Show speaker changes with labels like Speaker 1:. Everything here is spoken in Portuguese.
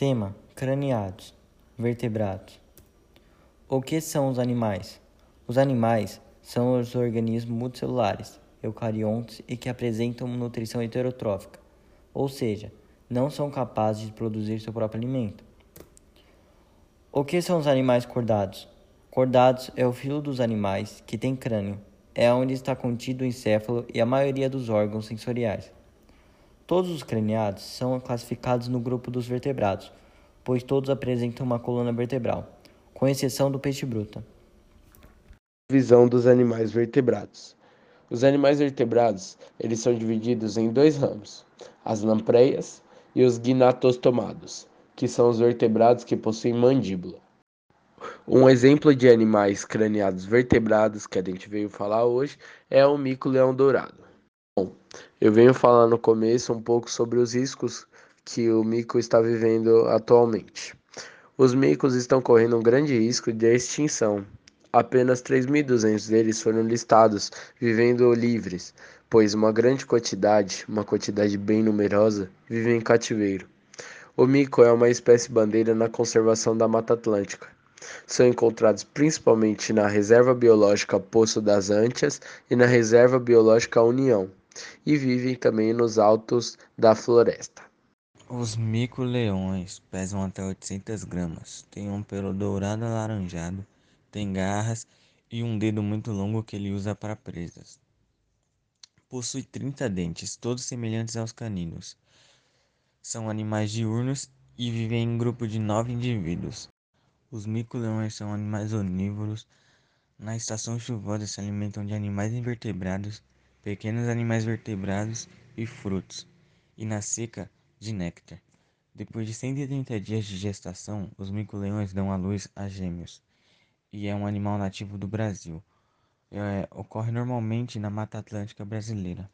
Speaker 1: Tema: craniados, vertebrados. O que são os animais? Os animais são os organismos multicelulares, eucariontes e que apresentam nutrição heterotrófica, ou seja, não são capazes de produzir seu próprio alimento. O que são os animais cordados? Cordados é o filo dos animais que tem crânio, é onde está contido o encéfalo e a maioria dos órgãos sensoriais. Todos os craniados são classificados no grupo dos vertebrados, pois todos apresentam uma coluna vertebral, com exceção do peixe bruta.
Speaker 2: Visão dos animais vertebrados. Os animais vertebrados, eles são divididos em dois ramos: as lampreias e os gnatostomados, que são os vertebrados que possuem mandíbula. Um exemplo de animais craniados vertebrados que a gente veio falar hoje é o mico-leão dourado. Bom, eu venho falar no começo um pouco sobre os riscos que o mico está vivendo atualmente. Os micos estão correndo um grande risco de extinção. Apenas 3.200 deles foram listados, vivendo livres, pois uma grande quantidade, uma quantidade bem numerosa, vive em cativeiro. O mico é uma espécie bandeira na conservação da Mata Atlântica. São encontrados principalmente na Reserva Biológica Poço das Antias e na Reserva Biológica União e vivem também nos altos da floresta.
Speaker 3: Os mico-leões pesam até 800 gramas, têm um pelo dourado alaranjado, têm garras e um dedo muito longo que ele usa para presas. Possui 30 dentes, todos semelhantes aos caninos. São animais diurnos e vivem em grupo de nove indivíduos. Os mico-leões são animais onívoros. Na estação chuvosa se alimentam de animais invertebrados pequenos animais vertebrados e frutos, e na seca, de néctar. Depois de 130 dias de gestação, os mico-leões dão à luz a gêmeos, e é um animal nativo do Brasil. É, ocorre normalmente na Mata Atlântica brasileira.